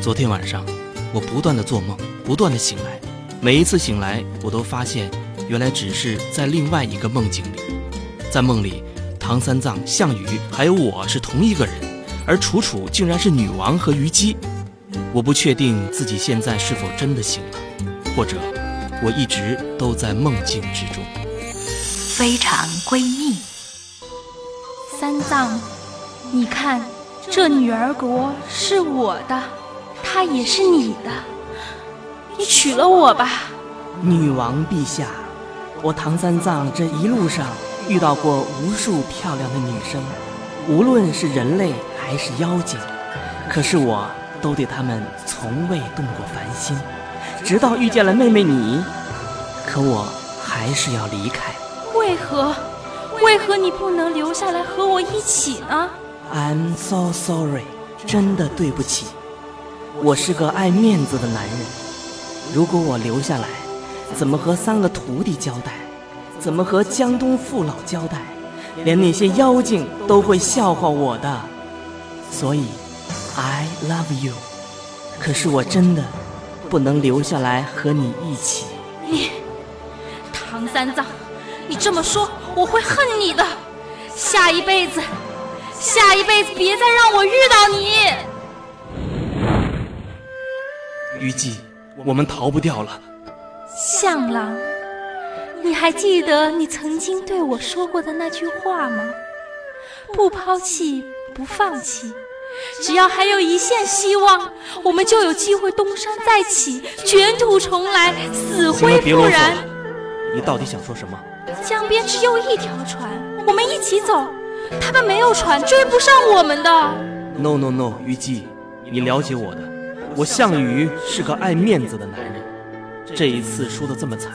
昨天晚上，我不断的做梦，不断的醒来，每一次醒来，我都发现，原来只是在另外一个梦境里，在梦里，唐三藏、项羽还有我是同一个人，而楚楚竟然是女王和虞姬。我不确定自己现在是否真的醒了，或者，我一直都在梦境之中。非常闺蜜，三藏，你看，这女儿国是我的，她也是你的，你娶了我吧。女王陛下，我唐三藏这一路上遇到过无数漂亮的女生，无论是人类还是妖精，可是我都对她们从未动过凡心，直到遇见了妹妹你，可我还是要离开。为何？为何你不能留下来和我一起呢？I'm so sorry，真的对不起。我是个爱面子的男人，如果我留下来，怎么和三个徒弟交代？怎么和江东父老交代？连那些妖精都会笑话我的。所以，I love you。可是我真的不能留下来和你一起。你，唐三藏。你这么说，我会恨你的。下一辈子，下一辈子别再让我遇到你。虞姬，我们逃不掉了。向郎，你还记得你曾经对我说过的那句话吗？不抛弃，不放弃，只要还有一线希望，我们就有机会东山再起，卷土重来，死灰复燃。你到底想说什么？江边只有一条船，我们一起走。他们没有船，追不上我们的。No no no，虞姬，你了解我的，我项羽是个爱面子的男人。这一次输得这么惨，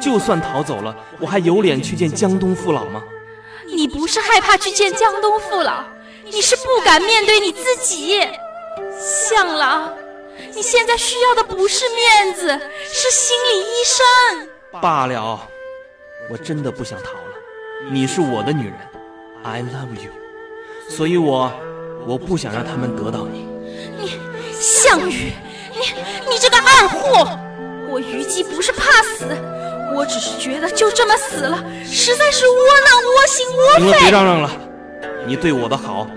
就算逃走了，我还有脸去见江东父老吗？你不是害怕去见江东父老，你是不敢面对你自己。项郎，你现在需要的不是面子，是心理医生。罢了。我真的不想逃了，你是我的女人，I love you，所以我我不想让他们得到你。你项羽，你你这个二货！我虞姬不是怕死，我只是觉得就这么死了，实在是窝囊、窝心、窝肺。行了，别嚷嚷了，你对我的好，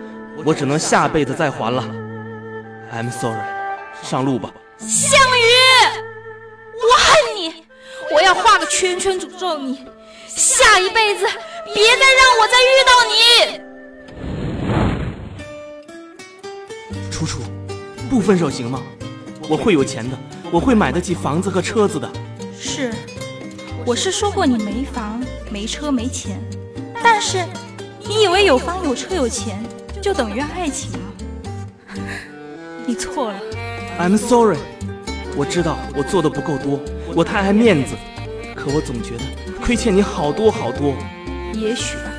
我只能下辈子再还了。I'm sorry，上路吧。项羽，我恨你，我要画个圈圈诅咒你。下一辈子，别再让我再遇到你。楚楚，不分手行吗？我会有钱的，我会买得起房子和车子的。是，我是说过你没房、没车、没钱，但是你以为有房、有车、有钱就等于爱情吗？你错了。I'm sorry，我知道我做的不够多，我太爱面子，可我总觉得。亏欠你好多好多，也许吧，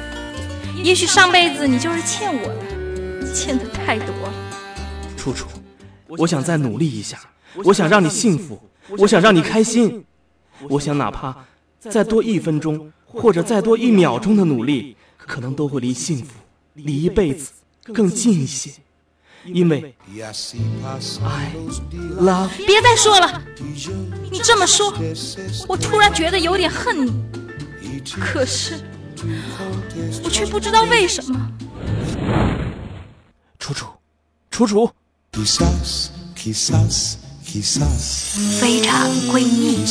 也许上辈子你就是欠我的，欠的太多了。楚楚，我想再努力一下，我想让你幸福，我想让你开心，我想哪怕再多一分钟，或者再多一秒钟的努力，可能都会离幸福、离一辈子更近一些。因为，I love。别再说了，你这么说，我突然觉得有点恨你。可是，我却不知道为什么。楚楚，楚楚。非常闺蜜。